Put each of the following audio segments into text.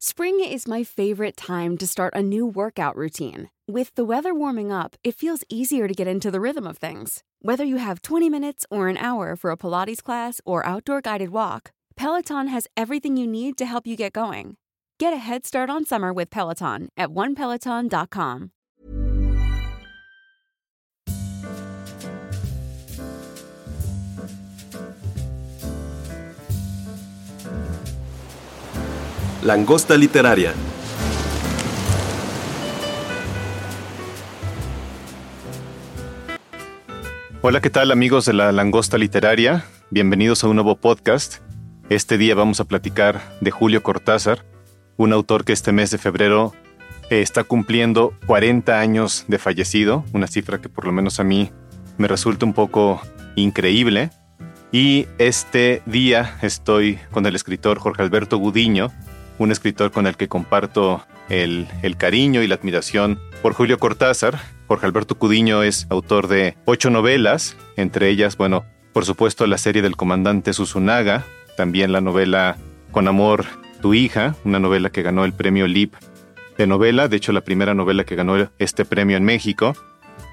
Spring is my favorite time to start a new workout routine. With the weather warming up, it feels easier to get into the rhythm of things. Whether you have 20 minutes or an hour for a Pilates class or outdoor guided walk, Peloton has everything you need to help you get going. Get a head start on summer with Peloton at onepeloton.com. Langosta literaria. Hola, ¿qué tal amigos de la Langosta Literaria? Bienvenidos a un nuevo podcast. Este día vamos a platicar de Julio Cortázar, un autor que este mes de febrero eh, está cumpliendo 40 años de fallecido, una cifra que por lo menos a mí me resulta un poco increíble. Y este día estoy con el escritor Jorge Alberto Gudiño, un escritor con el que comparto el, el cariño y la admiración por Julio Cortázar. Jorge Alberto Gudiño es autor de ocho novelas, entre ellas, bueno, por supuesto la serie del comandante Susunaga, también la novela Con Amor, Tu hija, una novela que ganó el premio LIP de novela, de hecho la primera novela que ganó este premio en México.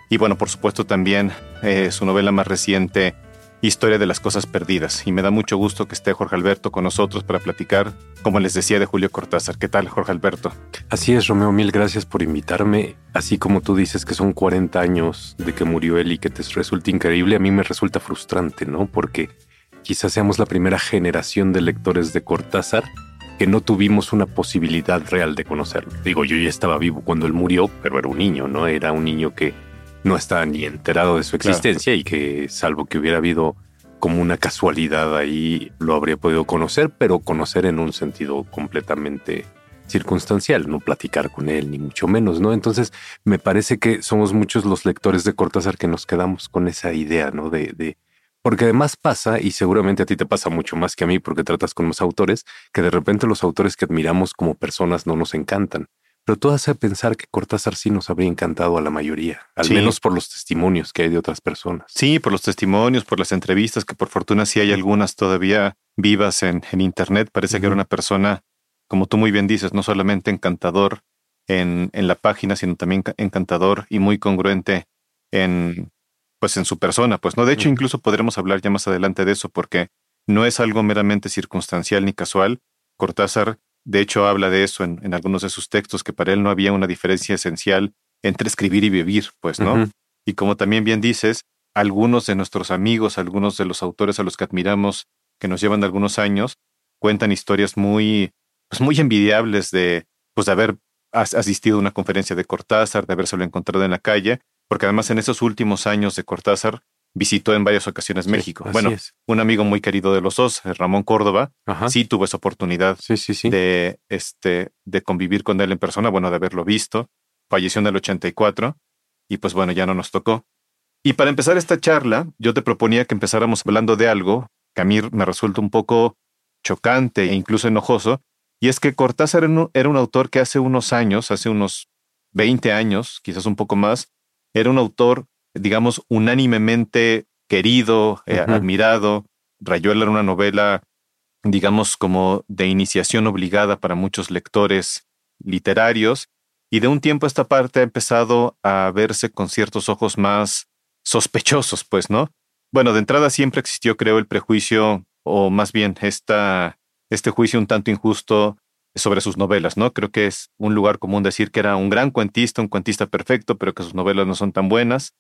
Y bueno, por supuesto también eh, su novela más reciente, Historia de las Cosas Perdidas. Y me da mucho gusto que esté Jorge Alberto con nosotros para platicar, como les decía, de Julio Cortázar. ¿Qué tal, Jorge Alberto? Así es, Romeo, mil gracias por invitarme. Así como tú dices que son 40 años de que murió él y que te resulta increíble, a mí me resulta frustrante, ¿no? Porque quizás seamos la primera generación de lectores de Cortázar que no tuvimos una posibilidad real de conocerlo. Digo, yo ya estaba vivo cuando él murió, pero era un niño, ¿no? Era un niño que no estaba ni enterado de su existencia y que, salvo que hubiera habido como una casualidad ahí, lo habría podido conocer, pero conocer en un sentido completamente circunstancial, no platicar con él, ni mucho menos, ¿no? Entonces, me parece que somos muchos los lectores de Cortázar que nos quedamos con esa idea, ¿no? De, de, porque además pasa, y seguramente a ti te pasa mucho más que a mí porque tratas con los autores, que de repente los autores que admiramos como personas no nos encantan. Pero todo hace pensar que Cortázar sí nos habría encantado a la mayoría, al Sí. menos por los testimonios que hay de otras personas. Sí, por los testimonios, por las entrevistas, que por fortuna sí hay algunas todavía vivas en, en Internet. Parece que era una persona, como tú muy bien dices, no solamente encantador en, en la página, sino también ca- encantador y muy congruente en, pues, en su persona. Pues no, de hecho, incluso podremos hablar ya más adelante de eso, porque no es algo meramente circunstancial ni casual. Cortázar, de hecho, habla de eso en, en algunos de sus textos, que para él no había una diferencia esencial entre escribir y vivir, pues, ¿no? Y como también bien dices, algunos de nuestros amigos, algunos de los autores a los que admiramos, que nos llevan algunos años, cuentan historias muy, pues muy envidiables de, pues de haber as- asistido a una conferencia de Cortázar, de habérselo encontrado en la calle, porque además en esos últimos años de Cortázar visitó en varias ocasiones México. Bueno, es. un amigo muy querido de los dos, Ramón Córdoba, Ajá. sí tuvo esa oportunidad sí, sí. sí. de, este, de convivir con él en persona, bueno, de haberlo visto. Falleció en el 84 y pues bueno, ya no nos tocó. Y para empezar esta charla, yo te proponía que empezáramos hablando de algo que a mí me resulta un poco chocante e incluso enojoso, y es que Cortázar era un, era un autor que hace unos años, hace unos 20 años, quizás un poco más, era un autor, digamos, unánimemente querido, eh, admirado. Rayuela era una novela digamos, como de iniciación obligada para muchos lectores literarios, y de un tiempo a esta parte ha empezado a verse con ciertos ojos más sospechosos, pues, ¿no? Bueno, de entrada siempre existió, creo, el prejuicio, o más bien esta, este juicio un tanto injusto sobre sus novelas, ¿no? Creo que es un lugar común decir que era un gran cuentista, un cuentista perfecto, pero que sus novelas no son tan buenas.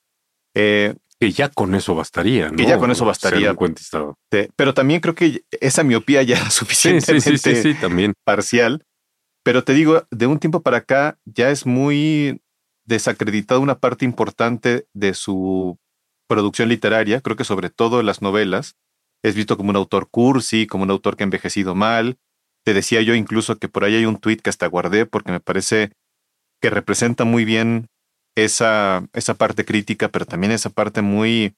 Eh, Que ya con eso bastaría, ¿no? Que ya con eso bastaría. pero también creo que esa miopía ya era suficientemente sí, sí, sí, sí, también. parcial. Pero te digo, de un tiempo para acá ya es muy desacreditada una parte importante de su producción literaria. Creo que sobre todo en las novelas es visto como un autor cursi, como un autor que ha envejecido mal. Te decía yo incluso que por ahí hay un tuit que hasta guardé porque me parece que representa muy bien esa, esa parte crítica, pero también esa parte muy,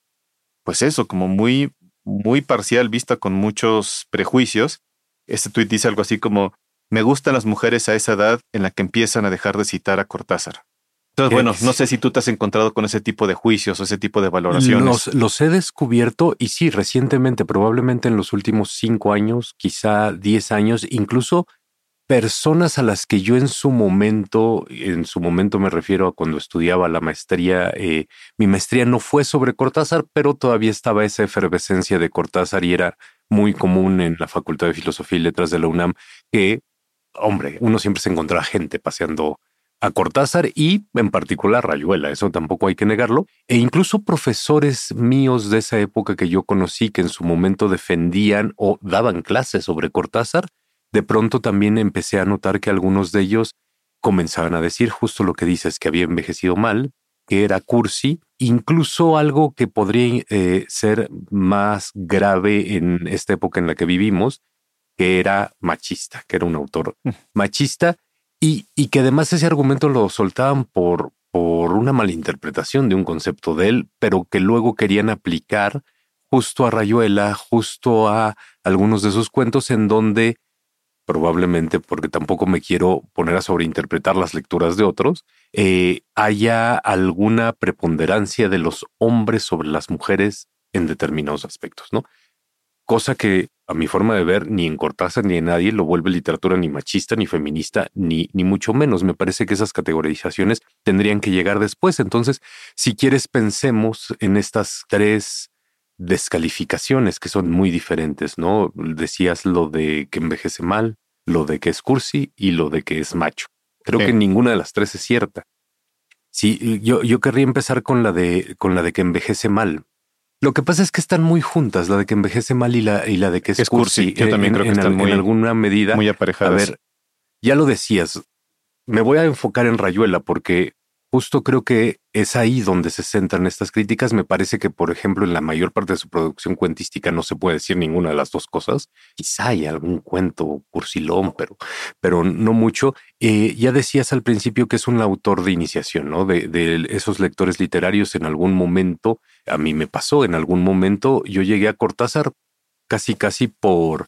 pues eso, como muy, muy parcial, vista con muchos prejuicios. Este tuit dice algo así como, me gustan las mujeres a esa edad en la que empiezan a dejar de citar a Cortázar. Entonces, bueno, no sé si tú te has encontrado con ese tipo de juicios o ese tipo de valoraciones. Los, los he descubierto y sí, recientemente, probablemente en los últimos cinco años, quizá diez años, incluso personas a las que yo en su momento, en su momento me refiero a cuando estudiaba la maestría, eh, mi maestría no fue sobre Cortázar, pero todavía estaba esa efervescencia de Cortázar y era muy común en la Facultad de Filosofía y Letras de la UNAM que, hombre, uno siempre se encontraba gente paseando a Cortázar y en particular Rayuela, eso tampoco hay que negarlo, e incluso profesores míos de esa época que yo conocí que en su momento defendían o daban clases sobre Cortázar, de pronto también empecé a notar que algunos de ellos comenzaban a decir justo lo que dices, que había envejecido mal, que era cursi, incluso algo que podría eh, ser más grave en esta época en la que vivimos, que era machista, que era un autor mm. machista y, y que además ese argumento lo soltaban por, por una malinterpretación de un concepto de él, pero que luego querían aplicar justo a Rayuela, justo a algunos de sus cuentos en donde probablemente porque tampoco me quiero poner a sobreinterpretar las lecturas de otros, eh, haya alguna preponderancia de los hombres sobre las mujeres en determinados aspectos, ¿no? Cosa que a mi forma de ver ni en Cortázar ni en nadie lo vuelve literatura ni machista ni feminista ni ni mucho menos. Me parece que esas categorizaciones tendrían que llegar después. Entonces, si quieres pensemos en estas tres descalificaciones que son muy diferentes, ¿no? Decías lo de que envejece mal, lo de que es cursi y lo de que es macho. Creo que ninguna de las tres es cierta. Sí, yo, yo querría empezar con la de con la de que envejece mal. Lo que pasa es que están muy juntas, la de que envejece mal y la, y la de que es, cursi. Yo también creo que están muy, en alguna medida muy aparejadas. A ver, ya lo decías. Me voy a enfocar en Rayuela porque Justo creo que es ahí donde se centran estas críticas. Me parece que, por ejemplo, en la mayor parte de su producción cuentística no se puede decir ninguna de las dos cosas. Quizá hay algún cuento cursilón, pero, pero no mucho. Eh, ya decías al principio que es un autor de iniciación, ¿no? De, de esos lectores literarios en algún momento. A mí me pasó en algún momento. Yo llegué a Cortázar casi, casi por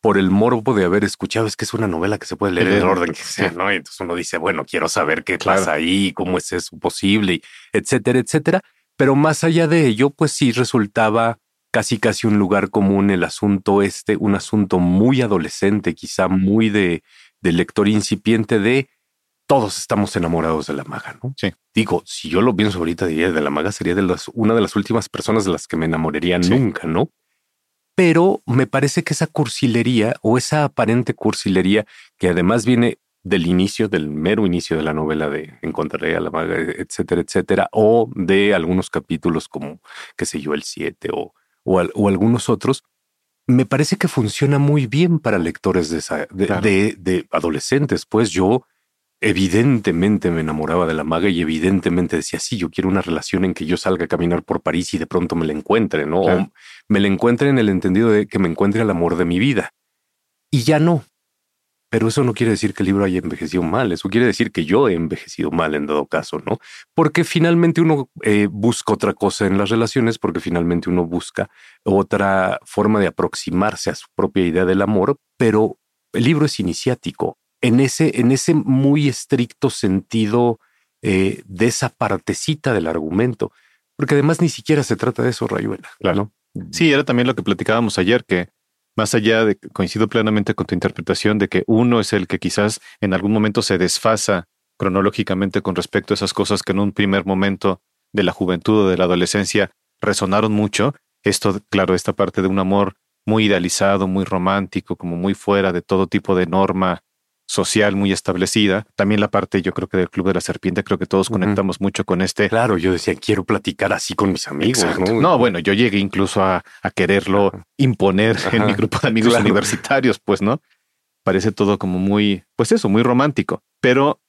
por el morbo de haber escuchado, es que es una novela que se puede leer en el orden que sea, ¿no? Y entonces uno dice, bueno, quiero saber qué pasa ahí, cómo es eso posible, etcétera, etcétera. Pero más allá de ello, pues sí resultaba casi casi un lugar común el asunto este, un asunto muy adolescente, quizá muy de, de lector incipiente de todos estamos enamorados de la maga, ¿no? Sí. Digo, si yo lo pienso ahorita, diría de la maga sería de las, una de las últimas personas de las que me enamoraría nunca, ¿no? Pero me parece que esa cursilería o esa aparente cursilería que además viene del inicio, del mero inicio de la novela de Encontraré a la maga, etcétera, etcétera, o de algunos capítulos como, qué sé yo, el 7 o, o, algunos otros, me parece que funciona muy bien para lectores de, de, de adolescentes. Pues yo evidentemente me enamoraba de la maga y evidentemente decía, sí, yo quiero una relación en que yo salga a caminar por París y de pronto me la encuentre, ¿no? O me la encuentre en el entendido de que me encuentre el amor de mi vida. Y ya no. Pero eso no quiere decir que el libro haya envejecido mal, eso quiere decir que yo he envejecido mal en dado caso, ¿no? Porque finalmente uno eh, busca otra cosa en las relaciones, porque finalmente uno busca otra forma de aproximarse a su propia idea del amor, pero el libro es iniciático, en ese, en ese muy estricto sentido eh, de esa partecita del argumento, porque además ni siquiera se trata de eso, Rayuela. Claro. Sí, era también lo que platicábamos ayer, que más allá de coincido plenamente con tu interpretación de que uno es el que quizás en algún momento se desfasa cronológicamente con respecto a esas cosas que en un primer momento de la juventud o de la adolescencia resonaron mucho. Esto, claro, esta parte de un amor muy idealizado, muy romántico, como muy fuera de todo tipo de norma social muy establecida. También la parte, yo creo que del Club de la Serpiente, creo que todos conectamos mucho con este. Claro, yo decía, quiero platicar así con mis amigos. ¿no? bueno, yo llegué incluso a, quererlo imponer en mi grupo de amigos universitarios, pues, ¿no? Parece todo como muy, pues eso, muy romántico. Pero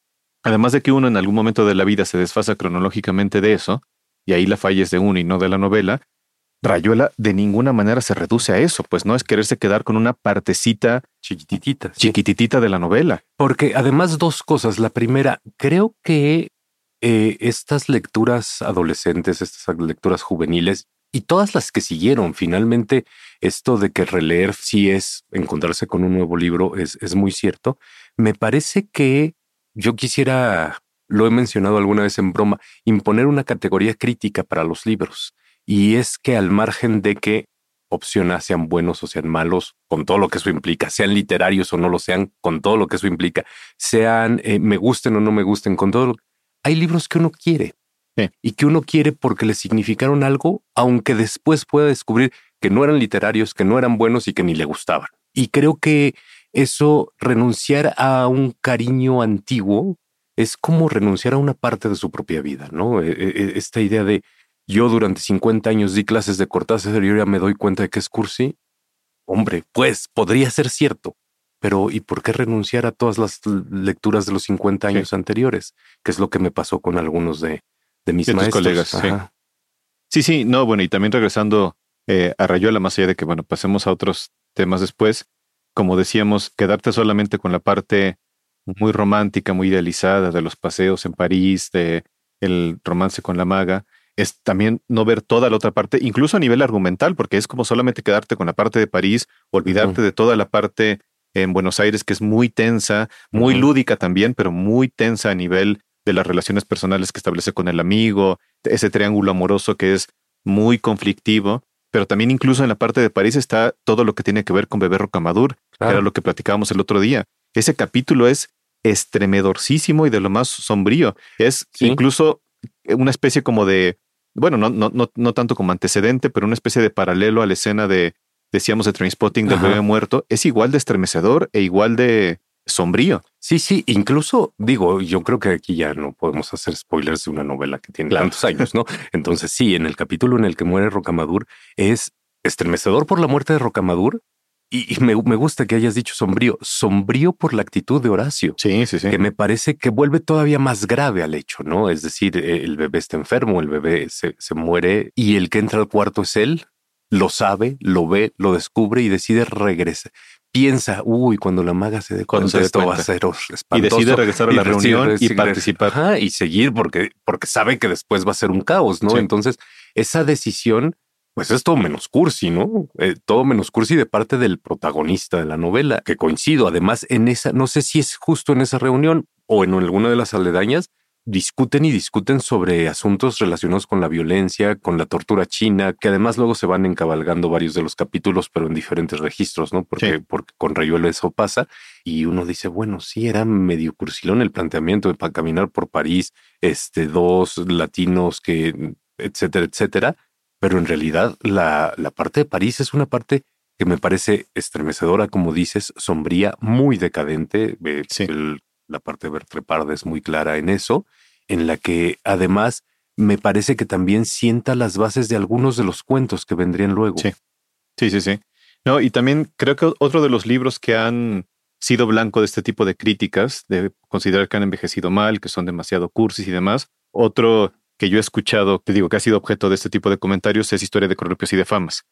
además de que uno en algún momento de la vida se desfasa cronológicamente de eso, y ahí la falla es de uno y no de la novela, Rayuela de ninguna manera se reduce a eso, pues no es quererse quedar con una partecita chiquititita, chiquititita de la novela. Porque además dos cosas. La primera, creo que eh, estas lecturas adolescentes, estas lecturas juveniles y todas las que siguieron, finalmente esto de que releer sí es encontrarse con un nuevo libro es, es muy cierto. Me parece que yo quisiera, lo he mencionado alguna vez en broma, imponer una categoría crítica para los libros y es que al margen de que opción A, sean buenos o sean malos, con todo lo que eso implica, sean literarios o no lo sean, con todo lo que eso implica, sean eh, me gusten o no me gusten, con todo lo... Hay libros que uno quiere y que uno quiere porque le significaron algo, aunque después pueda descubrir que no eran literarios, que no eran buenos y que ni le gustaban. Y creo que eso, renunciar a un cariño antiguo, es como renunciar a una parte de su propia vida, ¿no? E, e, e, esta idea de yo durante 50 años di clases de Cortázar y ya me doy cuenta de que es cursi. Hombre, pues podría ser cierto, pero ¿y por qué renunciar a todas las lecturas de los 50 años anteriores? Que es lo que me pasó con algunos de, de mis maestros. colegas. Sí. sí. sí, no, bueno, y también regresando eh, a Rayuela, más allá de que, bueno, pasemos a otros temas después, como decíamos, quedarte solamente con la parte muy romántica, muy idealizada de los paseos en París, de el romance con la maga, es también no ver toda la otra parte, incluso a nivel argumental, porque es como solamente quedarte con la parte de París, olvidarte de toda la parte en Buenos Aires que es muy tensa, muy lúdica también, pero muy tensa a nivel de las relaciones personales que establece con el amigo, ese triángulo amoroso que es muy conflictivo, pero también incluso en la parte de París está todo lo que tiene que ver con Bebé Rocamadur, que era lo que platicábamos el otro día. Ese capítulo es estremedorcísimo y de lo más sombrío. Es incluso una especie como de, bueno, no, no, no, no tanto como antecedente, pero una especie de paralelo a la escena de, decíamos, de Trainspotting del bebé muerto. Es igual de estremecedor e igual de, sombrío. Sí, sí, incluso digo, yo creo que aquí ya no podemos hacer spoilers de una novela que tiene tantos años, ¿no? Entonces sí, en el capítulo en el que muere Rocamadur es estremecedor por la muerte de Rocamadur y, me, gusta que hayas dicho sombrío, sombrío por la actitud de Horacio. Sí, sí, sí. Que me parece que vuelve todavía más grave al hecho, ¿no? Es decir, e, el bebé está enfermo, el bebé se, se muere y el que entra al cuarto es él, lo sabe, lo ve, lo descubre y decide regresar piensa, uy, cuando la maga se dé cuenta, esto va a ser espantoso. Y decide regresar a la reunión y participar. y seguir porque, porque sabe que después va a ser un caos, ¿no? Entonces, esa decisión, pues es todo menos cursi, ¿no? Eh, todo menos cursi de parte del protagonista de la novela, que coincido. Además, en esa, no sé si es justo en esa reunión o en alguna de las aledañas, discuten y discuten sobre asuntos relacionados con la violencia, con la tortura china, que además luego se van encabalgando varios de los capítulos, pero en diferentes registros, ¿no? Porque, porque con Rayuelo eso pasa. Y uno dice, bueno, sí, era medio cursilón el planteamiento de para caminar por París, este, dos latinos que, etcétera, etcétera. Pero en realidad la, la parte de París es una parte que me parece estremecedora, como dices, sombría, muy decadente. Eh, el la parte de Bertreparda es muy clara en eso, en la que además me parece que también sienta las bases de algunos de los cuentos que vendrían luego. Sí, sí, sí, sí. No, y también creo que otro de los libros que han sido blanco de este tipo de críticas, de considerar que han envejecido mal, que son demasiado cursis y demás, otro que yo he escuchado, te digo que ha sido objeto de este tipo de comentarios, es Historia de Corrupios y de Famas.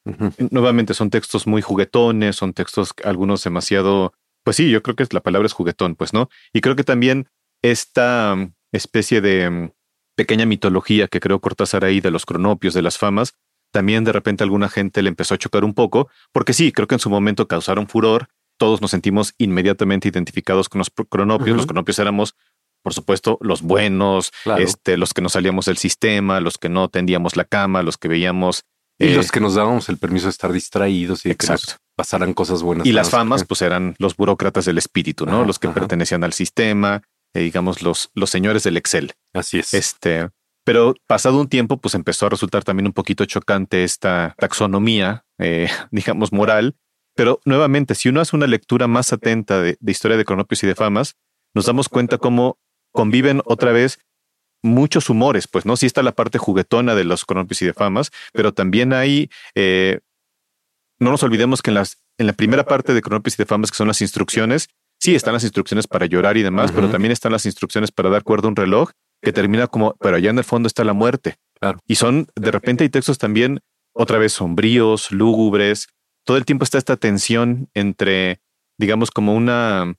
Nuevamente son textos muy juguetones, son textos algunos demasiado pues sí, yo creo que la palabra es juguetón, pues, ¿no? Y creo que también esta mm, especie de mm, pequeña mitología que creó Cortázar ahí de los cronopios, de las famas, también de repente alguna gente le empezó a chocar un poco, porque sí, creo que en su momento causaron furor, todos nos sentimos inmediatamente identificados con los cronopios, los cronopios éramos, por supuesto, los buenos, este, los que no salíamos del sistema, los que no tendíamos la cama, los que veíamos... Y los eh, que nos dábamos el permiso de estar distraídos y exacto pasaran cosas buenas. Y las famas, pues eran los burócratas del espíritu, ¿no? los que pertenecían al sistema, eh, digamos, los, los señores del Excel. Así es. Este, pero pasado un tiempo, pues empezó a resultar también un poquito chocante esta taxonomía, eh, digamos, moral. Pero nuevamente, si uno hace una lectura más atenta de, historia de cronopios y de famas, nos damos cuenta cómo conviven otra vez muchos humores, pues no, sí está la parte juguetona de los cronopios y de famas, pero también hay eh, no nos olvidemos que en, las, en la primera parte de Cronopios y de Famas, que son las instrucciones, sí están las instrucciones para llorar y demás, pero también están las instrucciones para dar cuerda a un reloj que termina como, pero allá en el fondo está la muerte. Y son, de repente hay textos también otra vez sombríos, lúgubres. Todo el tiempo está esta tensión entre, digamos, como una,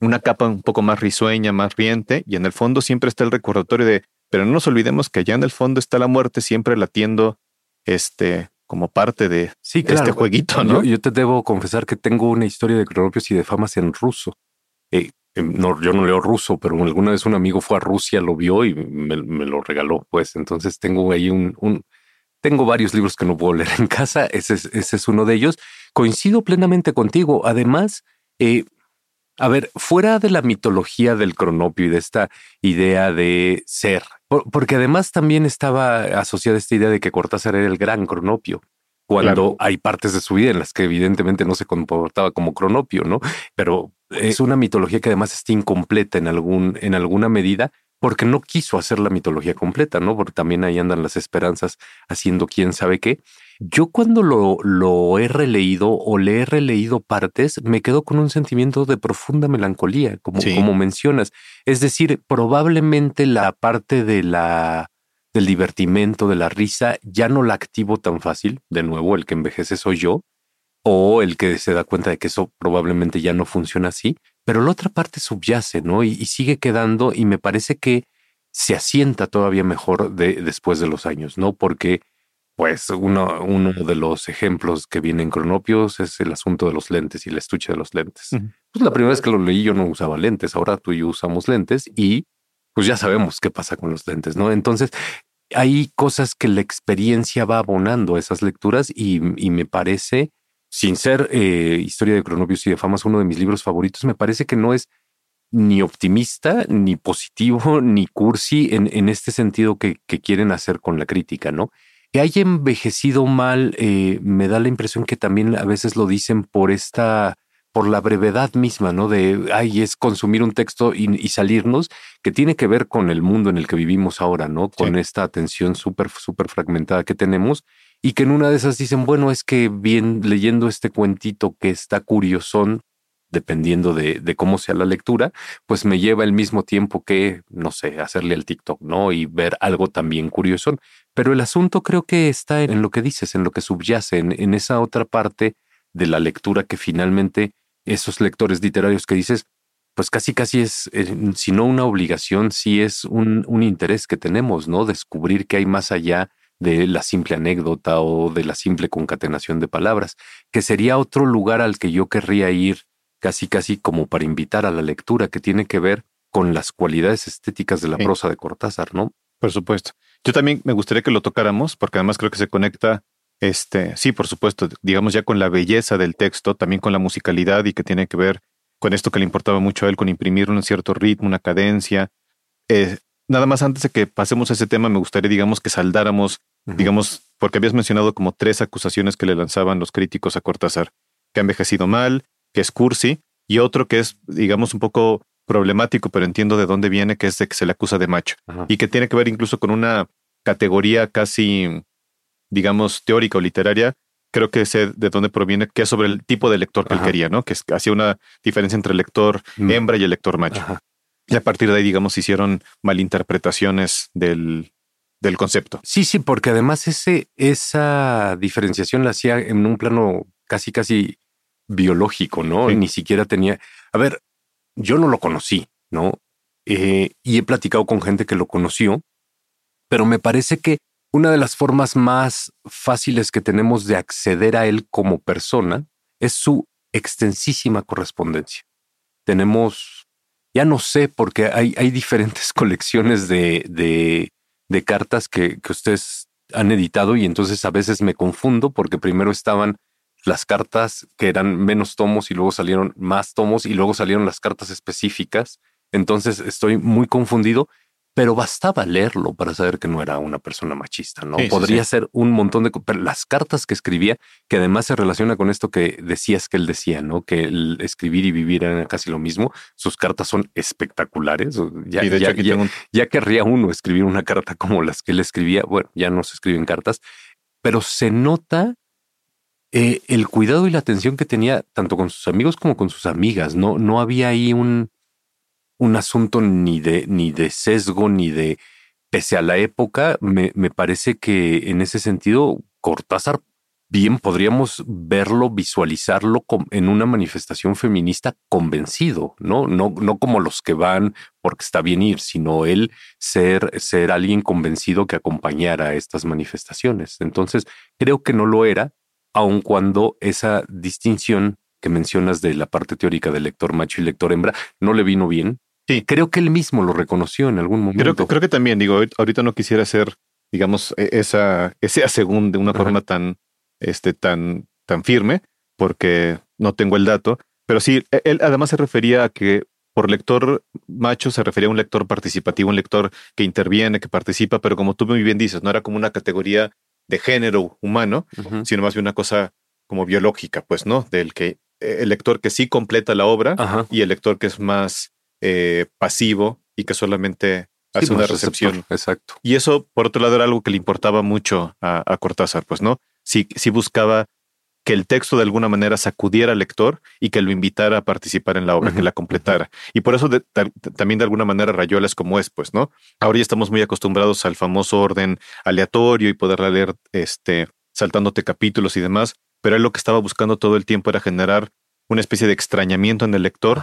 una capa un poco más risueña, más riente, y en el fondo siempre está el recordatorio de, pero no nos olvidemos que allá en el fondo está la muerte siempre latiendo, este, como parte de este jueguito, ¿no? Yo, te debo confesar que tengo una historia de cronopios y de famas en ruso. Eh, em, no, yo no leo ruso, pero alguna vez un amigo fue a Rusia, lo vio y me, lo regaló. Pues entonces tengo ahí un, un Tengo varios libros que no puedo leer en casa, ese es, ese es uno de ellos. Coincido plenamente contigo. Además, eh, a ver, fuera de la mitología del cronopio y de esta idea de ser, porque además también estaba asociada esta idea de que Cortázar era el gran cronopio, cuando hay partes de su vida en las que evidentemente no se comportaba como cronopio, ¿no? Pero es una mitología que además está incompleta en algún, en alguna medida, porque no quiso hacer la mitología completa, ¿no? Porque también ahí andan las esperanzas haciendo quién sabe qué. Yo cuando lo, lo he releído o le he releído partes, me quedo con un sentimiento de profunda melancolía, como, como mencionas. Es decir, probablemente la parte de la del divertimento, de la risa, ya no la activo tan fácil. De nuevo, el que envejece soy yo, o el que se da cuenta de que eso probablemente ya no funciona así. Pero la otra parte subyace, ¿no? Y, sigue quedando, y me parece que se asienta todavía mejor de, después de los años, ¿no? Porque pues uno, uno de los ejemplos que viene en Cronopios es el asunto de los lentes y el estuche de los lentes. Pues la primera vez que lo leí yo no usaba lentes, ahora tú y yo usamos lentes y pues ya sabemos qué pasa con los lentes, ¿no? Entonces hay cosas que la experiencia va abonando a esas lecturas y, me parece, sin ser eh, Historia de Cronopios y de Famas uno de mis libros favoritos, me parece que no es ni optimista, ni positivo, ni cursi en, en este sentido que, que quieren hacer con la crítica, ¿no? Que haya envejecido mal, eh, me da la impresión que también a veces lo dicen por esta, por la brevedad misma, ¿no? De, ay, es consumir un texto y, salirnos, que tiene que ver con el mundo en el que vivimos ahora, ¿no? Con esta atención súper, súper fragmentada que tenemos y que en una de esas dicen, bueno, es que bien leyendo este cuentito que está curiosón, dependiendo de, de, cómo sea la lectura, pues me lleva el mismo tiempo que, no sé, hacerle al TikTok, ¿no? Y ver algo también curioso. Pero el asunto creo que está en lo que dices, en lo que subyace, en, esa otra parte de la lectura que finalmente esos lectores literarios que dices, pues casi casi es, eh, si no una obligación, sí es un, un interés que tenemos, ¿no? Descubrir que hay más allá de la simple anécdota o de la simple concatenación de palabras, que sería otro lugar al que yo querría ir casi casi como para invitar a la lectura que tiene que ver con las cualidades estéticas de la prosa de Cortázar, ¿no? Por supuesto. Yo también me gustaría que lo tocáramos, porque además creo que se conecta, este, sí, por supuesto, digamos ya con la belleza del texto, también con la musicalidad y que tiene que ver con esto que le importaba mucho a él, con imprimir un cierto ritmo, una cadencia. Eh, nada más antes de que pasemos a ese tema, me gustaría, digamos, que saldáramos, digamos, porque habías mencionado como tres acusaciones que le lanzaban los críticos a Cortázar, que ha envejecido mal, que es cursi, y otro que es, digamos, un poco problemático, pero entiendo de dónde viene, que es de que se le acusa de macho, y que tiene que ver incluso con una categoría casi, digamos, teórica o literaria, creo que sé de dónde proviene, que es sobre el tipo de lector que él quería, ¿no? Que hacía una diferencia entre el lector mm. hembra y el lector macho. Y a partir de ahí, digamos, hicieron malinterpretaciones del, del concepto. Sí, sí, porque además ese, esa diferenciación la hacía en un plano casi, casi biológico, ¿no? Ni siquiera tenía. A ver, yo no lo conocí, ¿no? Eh, y he platicado con gente que lo conoció, pero me parece que una de las formas más fáciles que tenemos de acceder a él como persona es su extensísima correspondencia. Tenemos, ya no sé, porque hay, hay diferentes colecciones de, de, de cartas que, que ustedes han editado y entonces a veces me confundo porque primero estaban las cartas que eran menos tomos y luego salieron más tomos y luego salieron las cartas específicas. Entonces estoy muy confundido, pero bastaba leerlo para saber que no era una persona machista, ¿no? Podría ser un montón de... Pero las cartas que escribía, que además se relaciona con esto que decías que él decía, ¿no? Que el escribir y vivir era casi lo mismo. Sus cartas son espectaculares. Ya, ya querría uno escribir una carta como las que él escribía. Bueno, ya no se escriben cartas, pero se nota eh, el cuidado y la atención que tenía tanto con sus amigos como con sus amigas. No, no había ahí un, un asunto ni de, ni de sesgo, ni de, pese a la época, me, me parece que en ese sentido, Cortázar bien podríamos verlo, visualizarlo en una manifestación feminista convencido, ¿no? No, no como los que van porque está bien ir, sino él ser, ser alguien convencido que acompañara estas manifestaciones. Entonces, creo que no lo era, aun cuando esa distinción que mencionas de la parte teórica del lector macho y lector hembra no le vino bien. Sí. Creo que él mismo lo reconoció en algún momento. Creo, creo que también, digo, ahorita no quisiera ser digamos, e, esa, ese asegún de una forma tan, este, tan, tan firme, porque no tengo el dato. Pero sí, e, él además se refería a que por lector macho se refería a un lector participativo, un lector que interviene, que participa, pero como tú muy bien dices, no era como una categoría de género humano, sino más bien una cosa como biológica, pues, ¿no? Del que eh, el lector que sí completa la obra y el lector que es más eh, pasivo y que solamente hace una recepción. Exacto. Y eso, por otro lado, era algo que le importaba mucho a, Cortázar, pues, ¿no? Sí, sí buscaba que el texto de alguna manera sacudiera al lector y que lo invitara a participar en la obra, que la completara. Y por eso también de alguna manera Rayuela es como es, pues, ¿no? Ahora ya estamos muy acostumbrados al famoso orden aleatorio y poderla leer este, saltándote capítulos y demás, pero él lo que estaba buscando todo el tiempo era generar una especie de extrañamiento en el lector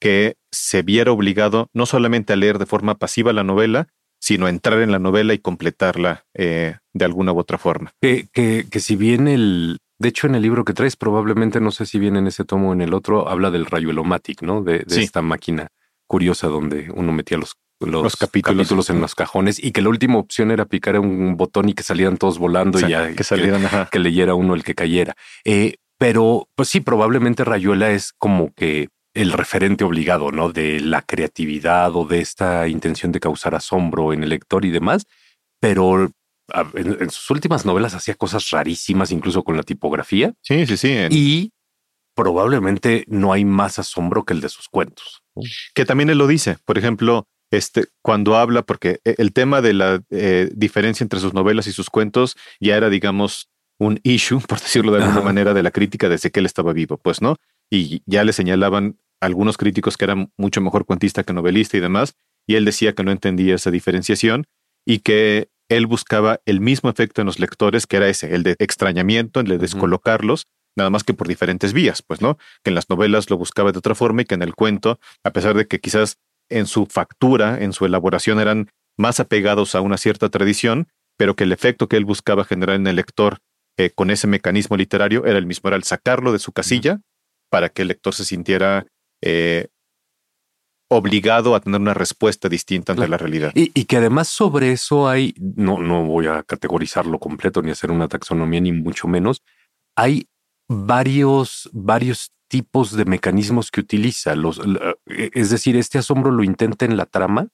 que se viera obligado no solamente a leer de forma pasiva la novela, sino a entrar en la novela y completarla eh, de alguna u otra forma. Que, que, que si bien el, de hecho, en el libro que traes, probablemente, no sé si viene en ese tomo o en el otro, habla del rayuelomatic, ¿no? De, esta máquina curiosa donde uno metía los, los, capítulos. en los cajones y que la última opción era picar un botón y que salieran todos volando y ya que, salieran, que, leyera uno el que cayera. Eh, pero, pues sí, probablemente Rayuela es como que el referente obligado, ¿no? De la creatividad o de esta intención de causar asombro en el lector y demás. Pero en, sus últimas novelas hacía cosas rarísimas, incluso con la tipografía. Sí, sí, sí. Y probablemente no hay más asombro que el de sus cuentos. Que también él lo dice. Por ejemplo, este, cuando habla, porque e, el tema de la eh, diferencia entre sus novelas y sus cuentos ya era, digamos, un issue, por decirlo de alguna manera, de la crítica desde que él estaba vivo, pues, ¿no? Y ya le señalaban algunos críticos que era mucho mejor cuentista que novelista y demás, y él decía que no entendía esa diferenciación y que él buscaba el mismo efecto en los lectores, que era ese, el de extrañamiento, el de descolocarlos, nada más que por diferentes vías, pues, ¿no? Que en las novelas lo buscaba de otra forma y que en el cuento, a pesar de que quizás en su factura, en su elaboración eran más apegados a una cierta tradición, pero que el efecto que él buscaba generar en el lector eh, con ese mecanismo literario era el mismo, era el sacarlo de su casilla para que el lector se sintiera eh, obligado a tener una respuesta distinta ante la realidad. Y, que además sobre eso hay, no, no voy a categorizarlo completo ni hacer una taxonomía ni mucho menos, hay varios, varios tipos de mecanismos que utiliza. Los, e, es decir, este asombro lo intenta en la trama,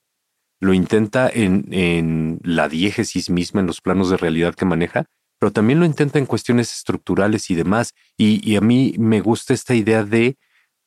lo intenta en, en la diégesis misma, en los planos de realidad que maneja, pero también lo intenta en cuestiones estructurales y demás. Y, y a mí me gusta esta idea de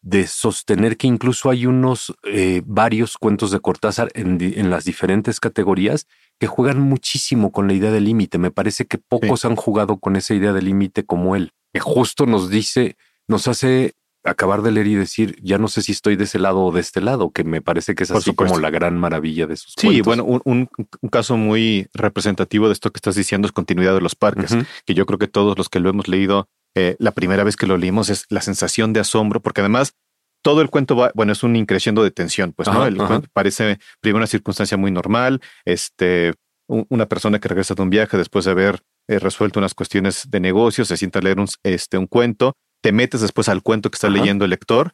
de sostener que incluso hay unos eh, varios cuentos de Cortázar en, las diferentes categorías que juegan muchísimo con la idea del límite. Me parece que pocos han jugado con esa idea del límite como él, que justo nos dice, nos hace acabar de leer y decir, ya no sé si estoy de ese lado o de este lado, que me parece que es así como la gran maravilla de sus sí, bueno, un, caso muy representativo de esto que estás diciendo es continuidad de los parques, que yo creo que todos los que lo hemos leído eh, la primera vez que lo leímos es la sensación de asombro, porque además todo el cuento va, bueno, es un increciendo de tensión, pues, ¿no? El cuento parece primero una circunstancia muy normal, este, una persona que regresa de un viaje después de haber eh, resuelto unas cuestiones de negocio, se sienta a leer un, este, un cuento, te metes después al cuento que está leyendo el lector,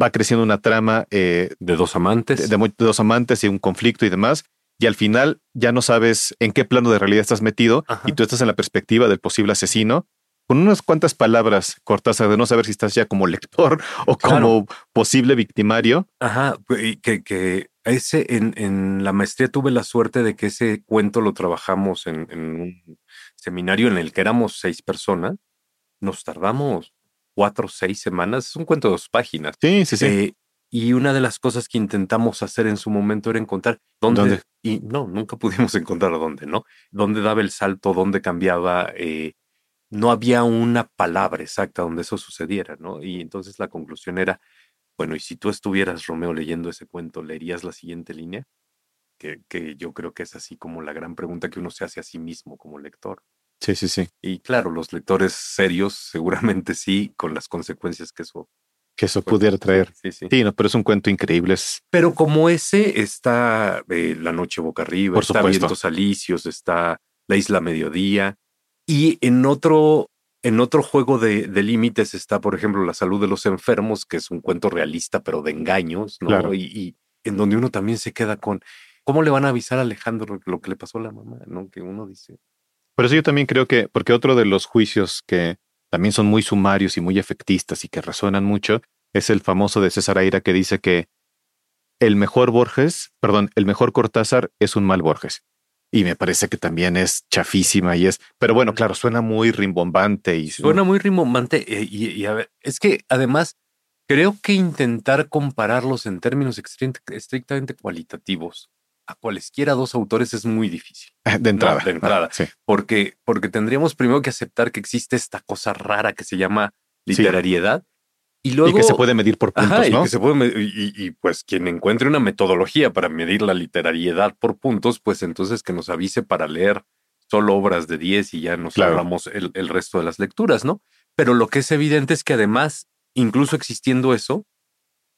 va creciendo una trama eh, de dos amantes, de, dos amantes y un conflicto y demás, y al final ya no sabes en qué plano de realidad estás metido y tú estás en la perspectiva del posible asesino con unas cuantas palabras, Cortázar, de no saber si estás ya como lector o como posible victimario. Ajá, que, que ese en, en, la maestría tuve la suerte de que ese cuento lo trabajamos en, un seminario en el que éramos seis personas. Nos tardamos cuatro o seis semanas. Es un cuento de dos páginas. Sí, sí, sí. Eh, y una de las cosas que intentamos hacer en su momento era encontrar dónde, y no, nunca pudimos encontrar dónde, ¿no? Dónde daba el salto, dónde cambiaba, eh, no había una palabra exacta donde eso sucediera, ¿no? Y entonces la conclusión era, bueno, y si tú estuvieras, Romeo, leyendo ese cuento, ¿leerías la siguiente línea? Que, que yo creo que es así como la gran pregunta que uno se hace a sí mismo como lector. Sí, sí, sí. Y claro, los lectores serios seguramente sí, con las consecuencias que eso que eso pudiera traer. Sí, sí. sí no, pero es un cuento increíble. Pero como ese está eh, La Noche Boca Arriba, Por está Vientos Alicios, está La Isla Mediodía, y en otro, en otro juego de, límites está, por ejemplo, La salud de los enfermos, que es un cuento realista, pero de engaños, ¿no? Y, en donde uno también se queda con ¿cómo le van a avisar a Alejandro lo que le pasó a la mamá? ¿No? Que uno dice. Por eso yo también creo que, porque otro de los juicios que también son muy sumarios y muy efectistas y que resuenan mucho, es el famoso de César Aira que dice que el mejor Borges, perdón, el mejor Cortázar es un mal Borges. Y me parece que también es chafísima y es, pero bueno, claro, suena muy rimbombante y suena muy rimbombante. Eh, y, a ver, es que además creo que intentar compararlos en términos estrictamente cualitativos a cualesquiera dos autores es muy difícil. De entrada. de entrada. sí. Porque, porque tendríamos primero que aceptar que existe esta cosa rara que se llama literariedad. Y, luego, que se puede medir por puntos, ¿no? Y, se puede y, pues quien encuentre una metodología para medir la literariedad por puntos, pues entonces que nos avise para leer solo obras de 10 y ya nos claro. el, el, resto de las lecturas, ¿no? Pero lo que es evidente es que además, incluso existiendo eso,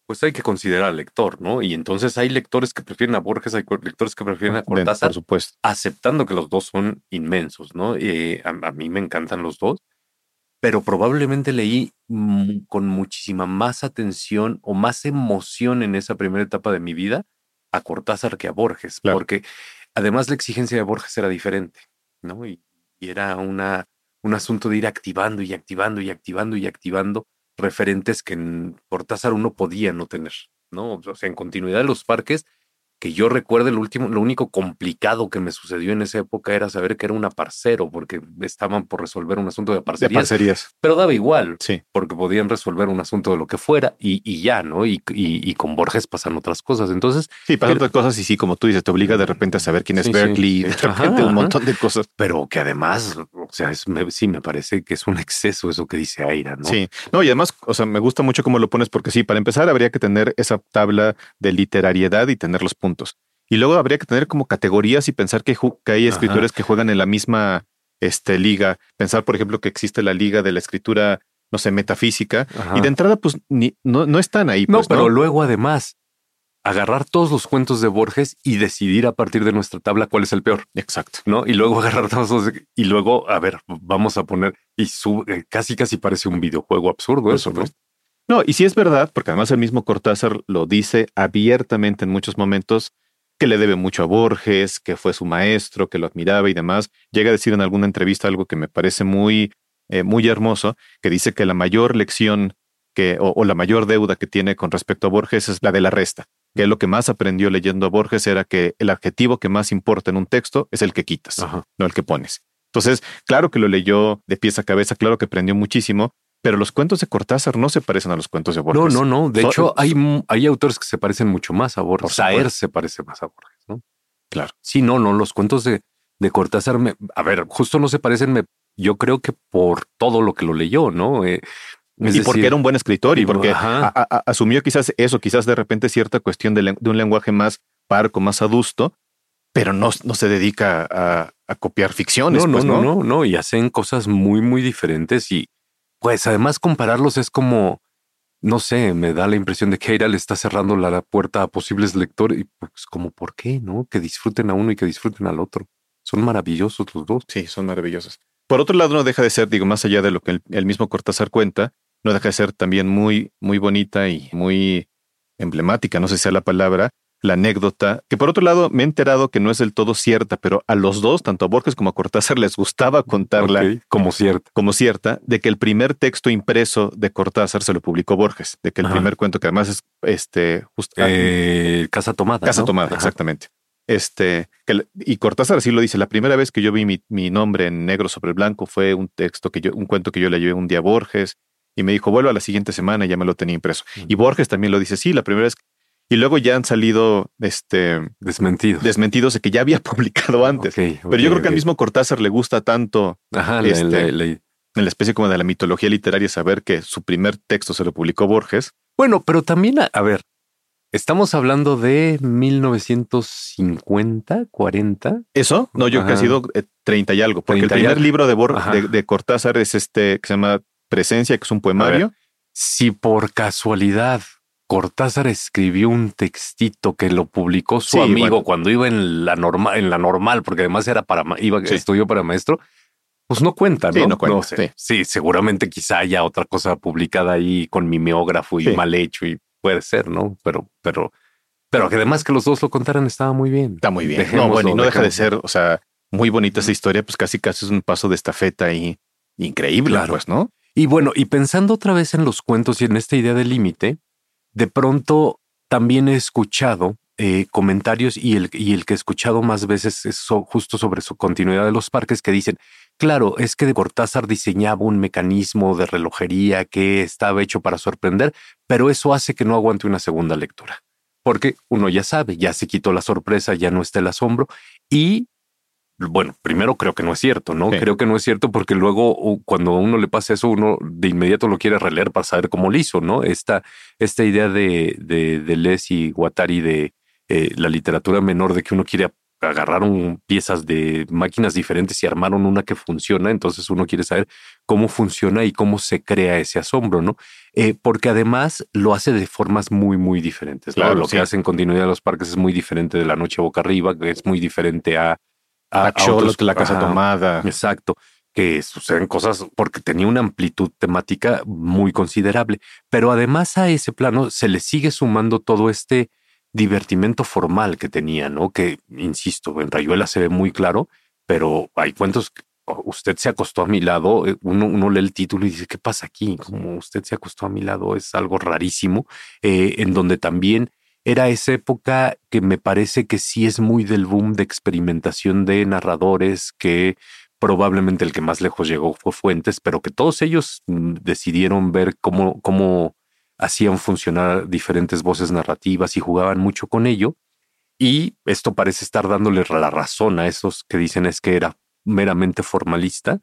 pues hay que considerar al lector, ¿no? Y entonces hay lectores que prefieren a Borges, hay lectores que prefieren a Cortázar, por supuesto. aceptando que los dos son inmensos, ¿no? Eh, a, mí me encantan los dos, pero probablemente leí con muchísima más atención o más emoción en esa primera etapa de mi vida a Cortázar que a Borges, porque además la exigencia de Borges era diferente, ¿no? Y, y era una, un asunto de ir activando y activando y activando y activando referentes que en Cortázar uno podía no tener, ¿no? O sea, en continuidad de los parques, que yo recuerde lo último, lo único complicado que me sucedió en esa época era saber que era una parcero, porque estaban por resolver un asunto de parcerías. Pero daba igual, sí. porque podían resolver un asunto de lo que fuera y, ya, ¿no? Y, y, con Borges pasan otras cosas. Entonces. Sí, pasan otras cosas y sí, como tú dices, te obliga de repente a saber quién es Berkeley, de repente un montón de cosas. Pero que además, o sea, sí me parece que es un exceso eso que dice Aira, ¿no? Sí, no, y además, o sea, me gusta mucho cómo lo pones, porque sí, para empezar habría que tener esa tabla de literariedad y tener los puntos y luego habría que tener como categorías y pensar que, hay escritores que juegan en la misma este, liga. Pensar, por ejemplo, que existe la liga de la escritura, no sé, metafísica. Y de entrada, pues ni, no, no están ahí. no, pues, pero luego además, agarrar todos los cuentos de Borges y decidir a partir de nuestra tabla cuál es el peor. Exacto. ¿No? Y luego agarrar todos los, y luego, a ver, vamos a poner, y eh, casi casi parece un videojuego absurdo eso, ¿no? No, y si es verdad, porque además el mismo Cortázar lo dice abiertamente en muchos momentos, que le debe mucho a Borges, que fue su maestro, que lo admiraba y demás. Llega a decir en alguna entrevista algo que me parece muy, eh, muy hermoso, que dice que la mayor lección que, o, la mayor deuda que tiene con respecto a Borges es la de la resta, que lo que más aprendió leyendo a Borges era que el adjetivo que más importa en un texto es el que quitas, no el que pones. Entonces, claro que lo leyó de pies a cabeza, claro que aprendió muchísimo, pero los cuentos de Cortázar no se parecen a los cuentos de Borges. No, no, no. De hecho, hay, hay autores que se parecen mucho más a Borges. Saer se parece más a Borges, ¿no? Claro. Sí, no, no. Los cuentos de, de Cortázar, me, a ver, justo no se parecen, me, yo creo que por todo lo que lo leyó, ¿no? Eh, y porque era un buen escritor y porque asumió quizás eso, quizás de repente cierta cuestión de, un lenguaje más parco, más adusto, pero no, no se dedica a, copiar ficciones. No, pues, no, no, no, no, y hacen cosas muy, muy diferentes y, pues además compararlos es como, no sé, me da la impresión de que Eira le está cerrando la puerta a posibles lectores y pues como, ¿por qué? ¿No? Que disfruten a uno y que disfruten al otro. Son maravillosos los dos. Sí, son maravillosos. Por otro lado, no deja de ser, digo, más allá de lo que el, mismo Cortázar cuenta, no deja de ser también muy, muy bonita y muy emblemática, no sé si sea la palabra, la anécdota, que por otro lado me he enterado que no es del todo cierta, pero a los dos, tanto a Borges como a Cortázar, les gustaba contarla como cierta. Como cierta, de que el primer texto impreso de Cortázar se lo publicó Borges, de que el primer cuento, que además es este ah, eh, Casa Tomada. Casa Tomada, exactamente. Este, y Cortázar así lo dice, la primera vez que yo vi mi, nombre en negro sobre blanco fue un texto que yo, un cuento que yo le llevé un día a Borges, y me dijo, vuelvo a la siguiente semana y ya me lo tenía impreso. Y Borges también lo dice, sí, la primera vez y luego ya han salido este, desmentidos. desmentidos de que ya había publicado antes. Pero yo creo que al mismo Cortázar le gusta tanto este, en la especie como de la mitología literaria saber que su primer texto se lo publicó Borges. Bueno, pero también, a, ver, estamos hablando de 1950, 40. ¿Eso? No, yo creo que ha sido 30 eh, y algo, porque el primer libro de, de, Cortázar es este que se llama Presencia, que es un poemario. si por casualidad Cortázar escribió un textito que lo publicó su amigo cuando iba en la normal, en la normal, porque además era para iba estudió para maestro. Pues no cuenta, ¿no? Sí, no cuenta. sí. seguramente quizá haya otra cosa publicada ahí con mimeógrafo y mal hecho y puede ser, ¿no? Pero, pero Pero que además que los dos lo contaran estaba muy bien. Está muy bien. No, bueno, y no deja de ser, o sea, muy bonita esa historia, pues casi casi es un paso de estafeta ahí increíble, Claro. pues, ¿no? Y bueno, y pensando otra vez en los cuentos y en esta idea del límite, de pronto también he escuchado eh, comentarios y el, que he escuchado más veces es justo sobre su continuidad de los parques que dicen, claro, es que Cortázar diseñaba un mecanismo de relojería que estaba hecho para sorprender, pero eso hace que no aguante una segunda lectura. Porque uno ya sabe, ya se quitó la sorpresa, ya no está el asombro y bueno, primero creo que no es cierto, ¿no? Sí. Creo que no es cierto porque luego cuando a uno le pasa eso, uno de inmediato lo quiere releer para saber cómo lo hizo, ¿no? Esta, esta idea de, de, de Les y Guattari de eh, la literatura menor, de que uno quiere agarraron piezas de máquinas diferentes y armaron una que funciona, entonces uno quiere saber cómo funciona y cómo se crea ese asombro, ¿no? Eh, porque además lo hace de formas muy, muy diferentes. ¿no? Claro, Lo sí. que hace en continuidad de los parques es muy diferente de la noche boca arriba, que es muy diferente a... a- a otros- la casa Ajá. tomada. Exacto, que suceden cosas porque tenía una amplitud temática muy considerable, pero además a ese plano se le sigue sumando todo este divertimento formal que tenía, ¿no? Que, insisto, en Rayuela se ve muy claro, pero hay cuentos que oh, usted se acostó a mi lado, eh, uno, uno lee el título y dice, ¿qué pasa aquí? Como usted se acostó a mi lado es algo rarísimo, eh, en donde también era esa época que me parece que sí es muy del boom de experimentación de narradores que probablemente el que más lejos llegó fue Fuentes, pero que todos ellos mm, decidieron ver cómo, cómo hacían funcionar diferentes voces narrativas y jugaban mucho con ello. Y esto parece estar dándole la razón a esos que dicen es que era meramente formalista.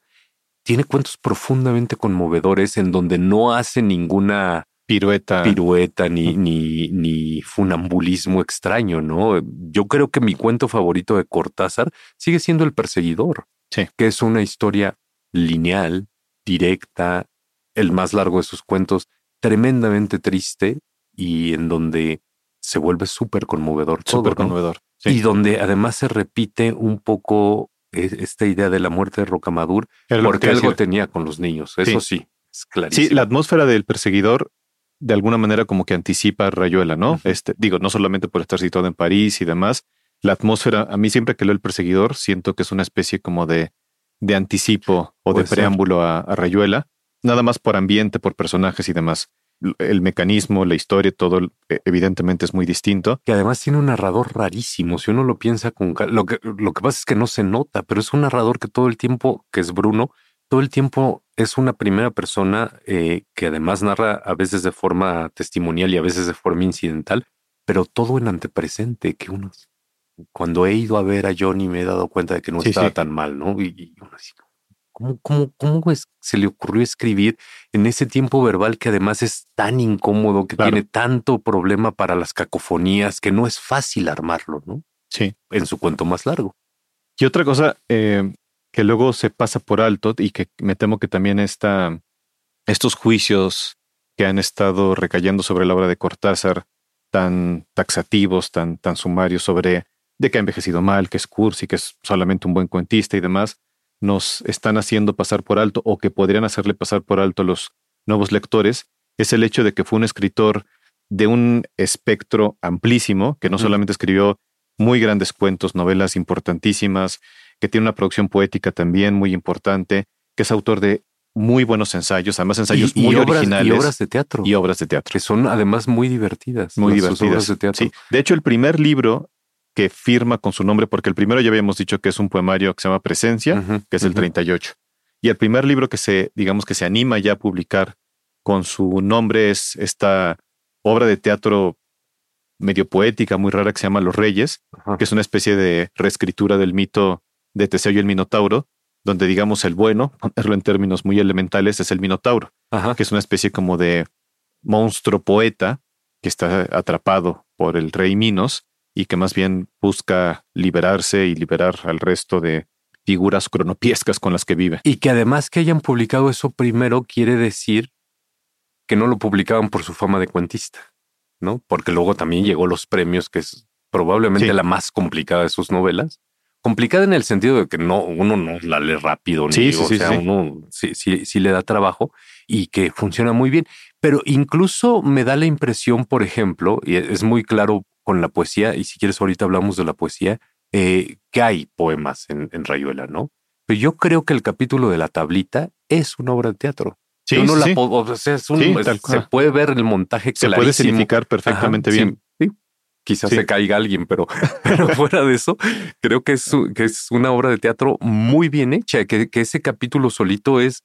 Tiene cuentos profundamente conmovedores en donde no hace ninguna Pirueta. pirueta ni, ni, ni funambulismo extraño, ¿no? Yo creo que mi cuento favorito de Cortázar sigue siendo El Perseguidor, Sí. que es una historia lineal, directa, el más largo de sus cuentos, tremendamente triste y en donde se vuelve súper conmovedor Súper ¿no? conmovedor. Sí. Y donde además se repite un poco eh, esta idea de la muerte de Rocamadur, porque algo tenía con los niños, eso sí, es clarísimo. Sí, la atmósfera del perseguidor de alguna manera como que anticipa a Rayuela, ¿no? Este, digo, no solamente por estar situado en París y demás, la atmósfera, a mí siempre que leo el perseguidor, siento que es una especie como de, de anticipo o de preámbulo a, a Rayuela, nada más por ambiente, por personajes y demás. El mecanismo, la historia, todo eh, evidentemente es muy distinto. que además tiene un narrador rarísimo. Si uno lo piensa con lo que lo que pasa es que no se nota, pero es un narrador que todo el tiempo, que es Bruno, todo el tiempo es una primera persona eh, que además narra a veces de forma testimonial y a veces de forma incidental, pero todo en antepresente, que uno cuando he ido a ver a Johnny me he dado cuenta de que no Sí, estaba sí. tan mal, ¿no? Y, y uno así, ¿cómo, cómo, cómo es- se le ocurrió escribir en ese tiempo verbal que además es tan incómodo, que Claro. tiene tanto problema para las cacofonías, que no es fácil armarlo, ¿no? Sí. En su cuento más largo. Y otra cosa eh, que luego se pasa por alto y que me temo que también está estos juicios que han estado recayendo sobre la obra de Cortázar, tan taxativos, tan, tan sumarios sobre de que ha envejecido mal, que es cursi, que es solamente un buen cuentista y demás, nos están haciendo pasar por alto o que podrían hacerle pasar por alto a los nuevos lectores, es el hecho de que fue un escritor de un espectro amplísimo, que no solamente escribió muy grandes cuentos, novelas importantísimas, que tiene una producción poética también muy importante, que es autor de muy buenos ensayos, además ensayos Y- y muy obras- originales Y obras de teatro. y obras de teatro. que son además muy divertidas. Muy divertidas. obras de teatro. Sí. De hecho, el primer libro que firma con su nombre, porque el primero ya habíamos dicho que es un poemario que se llama Presencia, que es el ujú. 38. Y el primer libro que se, digamos que se anima ya a publicar con su nombre es esta obra de teatro medio poética, muy rara, que se llama Los Reyes, Ajá. que es una especie de reescritura del mito de Teseo y el Minotauro, donde digamos el bueno, ponerlo en términos muy elementales, es el Minotauro, Ajá. que es una especie como de monstruo poeta que está atrapado por el rey Minos y que más bien busca liberarse y liberar al resto de figuras cronopiescas con las que vive. Y que además que hayan publicado eso primero quiere decir que no lo publicaban por su fama de cuentista, ¿no? Porque luego también llegó los premios, que es probablemente Sí. la más complicada de sus novelas. Complicada en el sentido de que no, uno no la lee rápido, ni, Sí, sí, o sí, sea, uno sí, sí, sí le da trabajo y que funciona muy bien. Pero incluso me da la impresión, por ejemplo, y es muy claro con la poesía, y si quieres ahorita hablamos de la poesía, eh, que hay poemas en, Rayuela, ¿no? Pero yo creo que el capítulo de la tablita es una obra de teatro. Sí, sí, o sea, es un, se puede ver el montaje Se puede significar perfectamente bien. Sí, Quizás se caiga alguien, pero, pero fuera de eso, creo que es, que es una obra de teatro muy bien hecha, que, que ese capítulo solito es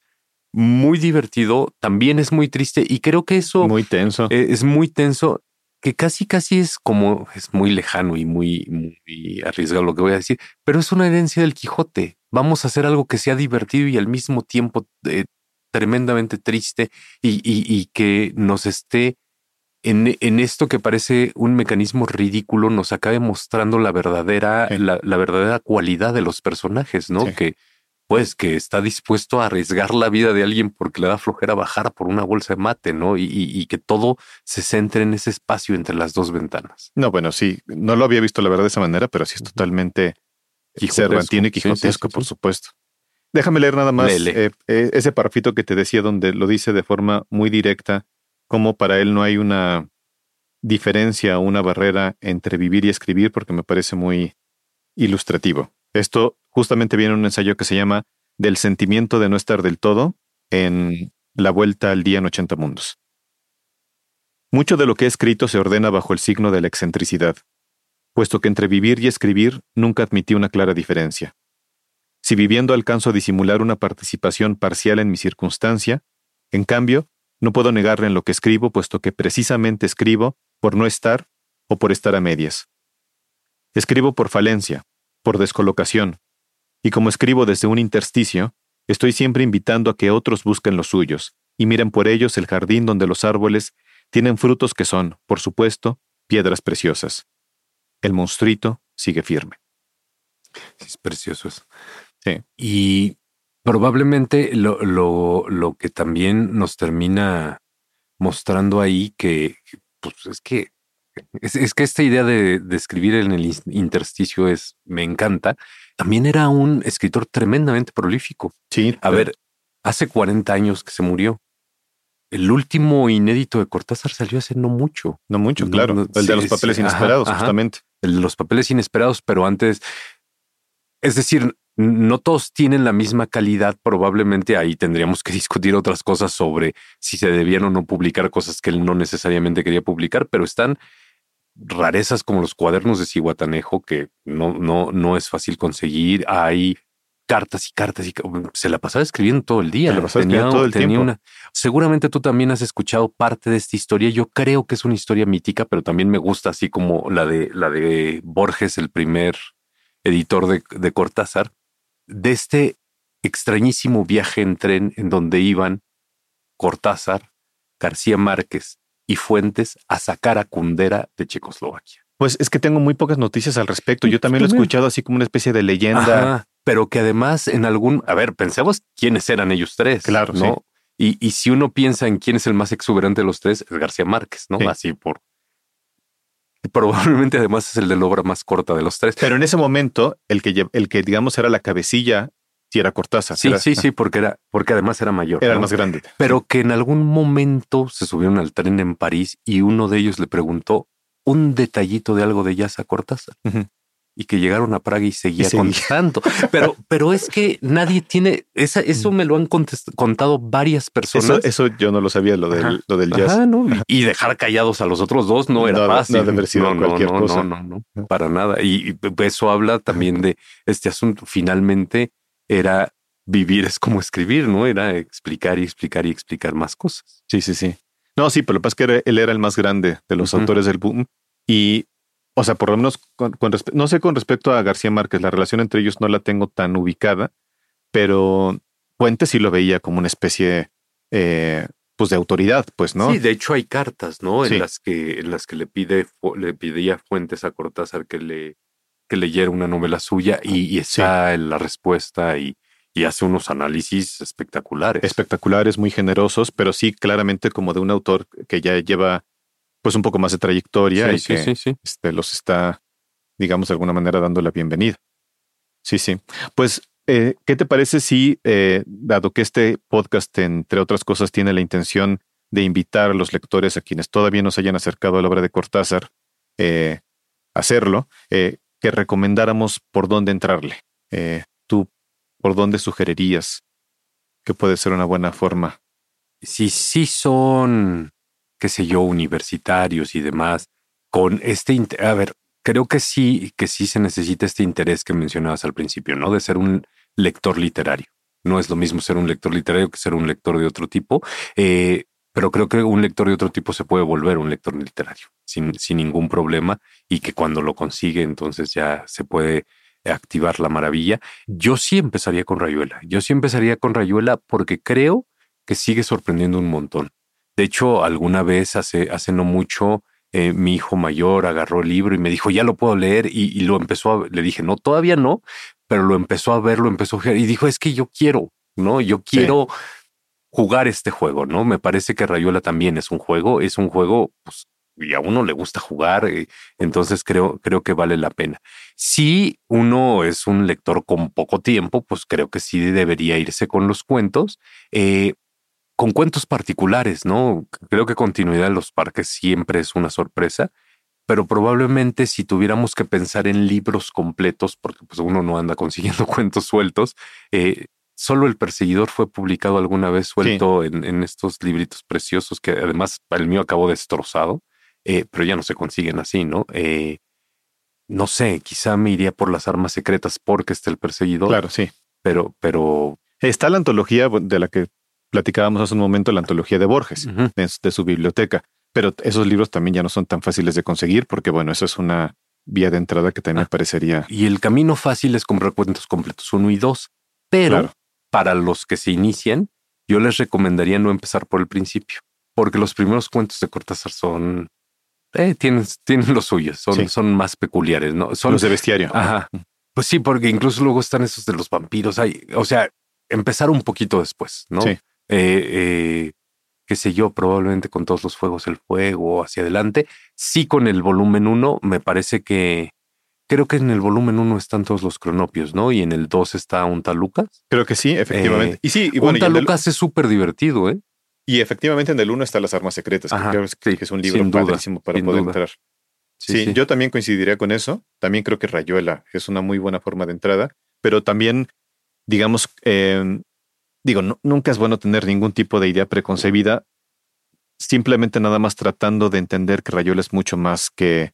muy divertido, también es muy triste y creo que eso... Muy tenso. Eh, es muy tenso que casi casi es como, es muy lejano y muy, muy arriesgado lo que voy a decir, pero es una herencia del Quijote. Vamos a hacer algo que sea divertido y al mismo tiempo eh, tremendamente triste y, que nos esté en, en, esto que parece un mecanismo ridículo, nos acabe mostrando la verdadera, la, verdadera cualidad de los personajes, ¿no? Que, pues que está dispuesto a arriesgar la vida de alguien porque le da flojera bajar por una bolsa de mate, ¿no? Y, que todo se centre en ese espacio entre las dos ventanas. No, bueno, sí, no lo había visto la verdad de esa manera, pero sí es totalmente cervantino y quijotesco, por supuesto. Déjame leer nada más eh, eh, ese parrafito que te decía donde lo dice de forma muy directa, como para él no hay una diferencia o una barrera entre vivir y escribir, porque me parece muy ilustrativo. Esto justamente viene en un ensayo que se llama Del sentimiento de no estar del todo en La vuelta al día en 80 mundos. Mucho de lo que he escrito se ordena bajo el signo de la excentricidad, puesto que entre vivir y escribir nunca admití una clara diferencia. Si viviendo alcanzo a disimular una participación parcial en mi circunstancia, en cambio, no puedo negarle en lo que escribo, puesto que precisamente escribo por no estar o por estar a medias. Escribo por falencia, por descolocación, y como escribo desde un intersticio, estoy siempre invitando a que otros busquen los suyos, y miren por ellos el jardín donde los árboles tienen frutos que son, por supuesto, piedras preciosas. El monstruito sigue firme. es precioso eso. Sí. Y probablemente lo, lo, lo que también nos termina mostrando ahí que, pues es que es, que esta idea de, escribir en el intersticio es, me encanta. También era un escritor tremendamente prolífico. Sí. A ver, hace 40 años que se murió. El último inédito de Cortázar salió hace no mucho. No mucho, claro. el de los papeles inesperados, justamente. El de los papeles inesperados, pero antes. Es decir, no todos tienen la misma calidad. Probablemente ahí tendríamos que discutir otras cosas sobre si se debían o no publicar cosas que él no necesariamente quería publicar, pero están rarezas como los cuadernos de Cihuatanejo, que no, no, no es fácil conseguir. Hay cartas y cartas y se la pasaba escribiendo todo el día. tenía, todo el tiempo. Una, seguramente tú también has escuchado parte de esta historia. Yo creo que es una historia mítica, pero también me gusta así como la de la de Borges, el primer editor de, de Cortázar, de este extrañísimo viaje en tren en donde iban Cortázar, García Márquez y Fuentes a sacar a Kundera de Checoslovaquia. Pues es que tengo muy pocas noticias al respecto. Yo también lo he escuchado así como una especie de leyenda. pero que además en algún, a ver, pensemos quiénes eran ellos tres. Claro, ¿no? Y, y, si uno piensa en quién es el más exuberante de los tres, es García Márquez, ¿no? Así por... Probablemente además es el de la obra más corta de los tres. Pero en ese momento, el que, el que digamos era la cabecilla si era Cortázar. Sí, sí, sí, porque era, porque además era mayor. Era el más grande. Pero que en algún momento se subieron al tren en París y uno de ellos le preguntó un detallito de algo de jazz a Cortázar. Y que llegaron a Praga y seguía, contando. Pero, pero es que nadie tiene esa, eso me lo han contado varias personas. Eso, yo no lo sabía, lo del, lo del jazz. y, dejar callados a los otros dos no era fácil. No, no, cualquier cosa. no, no, no, para nada. Y eso habla también de este asunto. Finalmente, era vivir es como escribir, ¿no? Era explicar y explicar y explicar más cosas. Sí, sí, sí. No, sí, pero lo que pasa es que él era el más grande de los autores del boom y, o sea, por lo menos con, no sé con respecto a García Márquez, la relación entre ellos no la tengo tan ubicada, pero Puente sí lo veía como una especie, eh, pues de autoridad, pues, ¿no? Sí, de hecho hay cartas, ¿no? En las que, en las que le pide, le pidía Fuentes a Cortázar que le que leyera una novela suya y, está en la respuesta y, hace unos análisis espectaculares. Espectaculares, muy generosos, pero sí claramente como de un autor que ya lleva pues un poco más de trayectoria y que este, los está, digamos, de alguna manera dando la bienvenida. Sí, sí. Pues, eh, ¿qué te parece si, eh, dado que este podcast, entre otras cosas, tiene la intención de invitar a los lectores a quienes todavía no se hayan acercado a la obra de Cortázar, eh, hacerlo, que recomendáramos por dónde entrarle. ¿Tú por dónde sugerirías que puede ser una buena forma? Si sí son, qué sé yo, universitarios y demás, con este, a ver, creo que sí, que sí se necesita este interés que mencionabas al principio, ¿no? De ser un lector literario. No es lo mismo ser un lector literario que ser un lector de otro tipo. Eh, pero creo que un lector de otro tipo se puede volver un lector literario sin, sin ningún problema y que cuando lo consigue entonces ya se puede activar la maravilla. Yo sí empezaría con Rayuela. Yo sí empezaría con Rayuela porque creo que sigue sorprendiendo un montón. De hecho, alguna vez hace, hace no mucho, eh, mi hijo mayor agarró el libro y me dijo, ya lo puedo leer y, lo empezó a, le dije, no, todavía no, pero lo empezó a ver, lo empezó a ver y dijo, es que yo quiero, ¿no? Yo quiero jugar este juego, ¿no? Me parece que Rayuela también es un juego, es un juego, pues, y a uno le gusta jugar, eh, entonces creo, creo que vale la pena. Si uno es un lector con poco tiempo, pues creo que sí debería irse con los cuentos, eh, con cuentos particulares, ¿no? Creo que continuidad en los parques siempre es una sorpresa, pero probablemente si tuviéramos que pensar en libros completos, porque pues uno no anda consiguiendo cuentos sueltos, eh, Solo el perseguidor fue publicado alguna vez suelto en, estos libritos preciosos que además el mío acabó destrozado, eh, pero ya no se consiguen así, ¿no? Eh, no sé, quizá me iría por las armas secretas porque está el perseguidor. Claro, sí. Pero, pero. Está la antología de la que platicábamos hace un momento, la antología de Borges, de, su biblioteca. Pero esos libros también ya no son tan fáciles de conseguir porque, bueno, eso es una vía de entrada que también me ah, parecería. Y el camino fácil es comprar cuentos completos uno y dos. Pero para los que se inician, yo les recomendaría no empezar por el principio, porque los primeros cuentos de Cortázar son, eh, tienen, tienen los suyos, son, son más peculiares, ¿no? Son los de bestiario. Ajá. Pues sí, porque incluso luego están esos de los vampiros. Hay, o sea, empezar un poquito después, ¿no? Sí. Eh, eh, qué sé yo, probablemente con todos los fuegos, el fuego hacia adelante. Sí, con el volumen 1, me parece que Creo que en el volumen 1 están todos los cronopios, ¿no? Y en el 2 está un Talucas. Creo que sí, efectivamente. Eh, y sí, y bueno, un Talucas es súper divertido, ¿eh? Y efectivamente en el 1 están las armas secretas, que que es un libro padrísimo para poder entrar. Sí, yo también coincidiría con eso. También creo que Rayuela es una muy buena forma de entrada, pero también, digamos, em, digo, nunca es bueno tener ningún tipo de idea preconcebida, simplemente nada más tratando de entender que Rayuela es mucho más que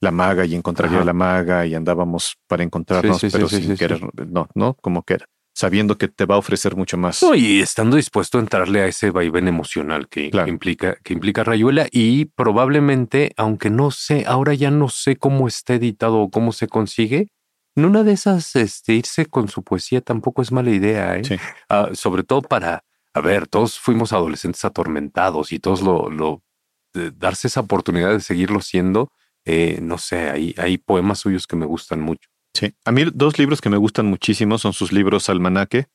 la maga y encontraría a la maga y andábamos para encontrarnos, pero sin querer, no, no, como que sabiendo que te va a ofrecer mucho más. y estando dispuesto a entrarle a ese vaivén emocional que, implica, que implica Rayuela y probablemente, aunque no sé, ahora ya no sé cómo está editado o cómo se consigue, en una de esas, este, irse con su poesía tampoco es mala idea, ¿eh? Ah, sobre todo para, a ver, todos fuimos adolescentes atormentados y todos lo, lo, darse esa oportunidad de seguirlo siendo, eh, no sé, hay, hay poemas suyos que me gustan mucho. Sí, a mí dos libros que me gustan muchísimo son sus libros Almanaque,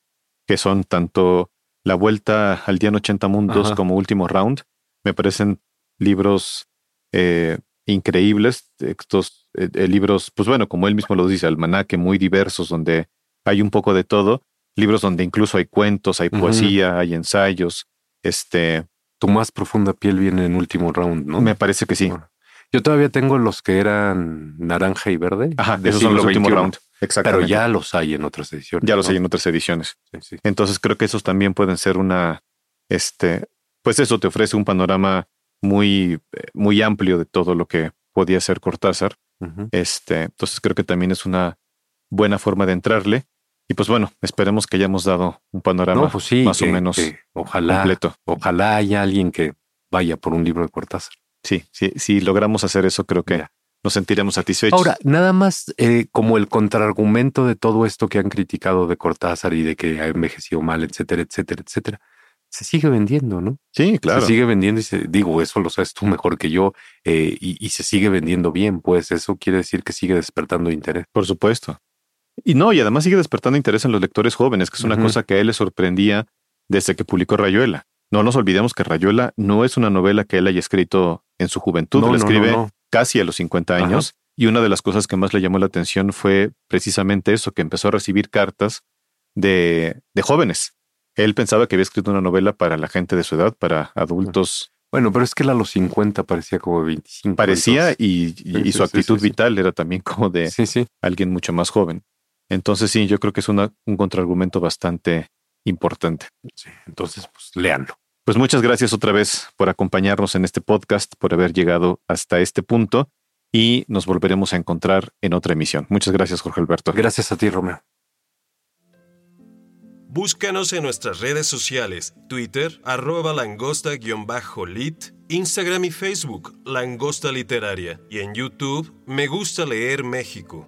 que son tanto La Vuelta al Día en 80 Mundos como Último Round. Me parecen libros eh, increíbles, estos eh, libros, pues bueno, como él mismo lo dice, Almanaque, muy diversos, donde hay un poco de todo. Libros donde incluso hay cuentos, hay poesía, hay ensayos. Este. Tu más profunda piel viene en último round, ¿no? Me parece que sí. Yo todavía tengo los que eran naranja y verde. Ajá, esos son los últimos round. Exactamente. Pero ya los hay en otras ediciones. Ya los hay en otras ediciones. Entonces creo que esos también pueden ser una, este, pues eso te ofrece un panorama muy, muy amplio de todo lo que podía ser Cortázar. Este, entonces creo que también es una buena forma de entrarle. Y pues bueno, esperemos que hayamos dado un panorama pues más o menos ojalá, completo. Ojalá haya alguien que vaya por un libro de Cortázar. Sí, sí, si logramos hacer eso, creo que nos sentiremos satisfechos. Ahora, nada más eh, como el contraargumento de todo esto que han criticado de Cortázar y de que ha envejecido mal, etcétera, etcétera, etcétera. Se sigue vendiendo, ¿no? Sí, claro. Se sigue vendiendo y se, digo, eso lo sabes tú mejor que yo, eh, y, y se sigue vendiendo bien, pues eso quiere decir que sigue despertando interés. Por supuesto. Y no, y además sigue despertando interés en los lectores jóvenes, que es una cosa que a él le sorprendía desde que publicó Rayuela. No nos olvidemos que Rayuela no es una novela que él haya escrito en su juventud, la escribe casi a los 50 años. Y una de las cosas que más le llamó la atención fue precisamente eso, que empezó a recibir cartas de, de jóvenes. Él pensaba que había escrito una novela para la gente de su edad, para adultos Bueno, pero es que él a los 50 parecía como 25. Parecía y, y- Sí, y sí, su actitud sí, sí. vital era también como de alguien mucho más joven. Entonces sí, yo creo que es una- un contraargumento bastante importante. sí. Entonces, pues léanlo. Pues muchas gracias otra vez por acompañarnos en este podcast, por haber llegado hasta este punto y nos volveremos a encontrar en otra emisión. Muchas gracias, Jorge Alberto. Gracias a ti, Romeo. Búscanos en nuestras redes sociales, Twitter, arroba langosta-lit, Instagram y Facebook, Langosta Literaria, y en YouTube, Me Gusta Leer México.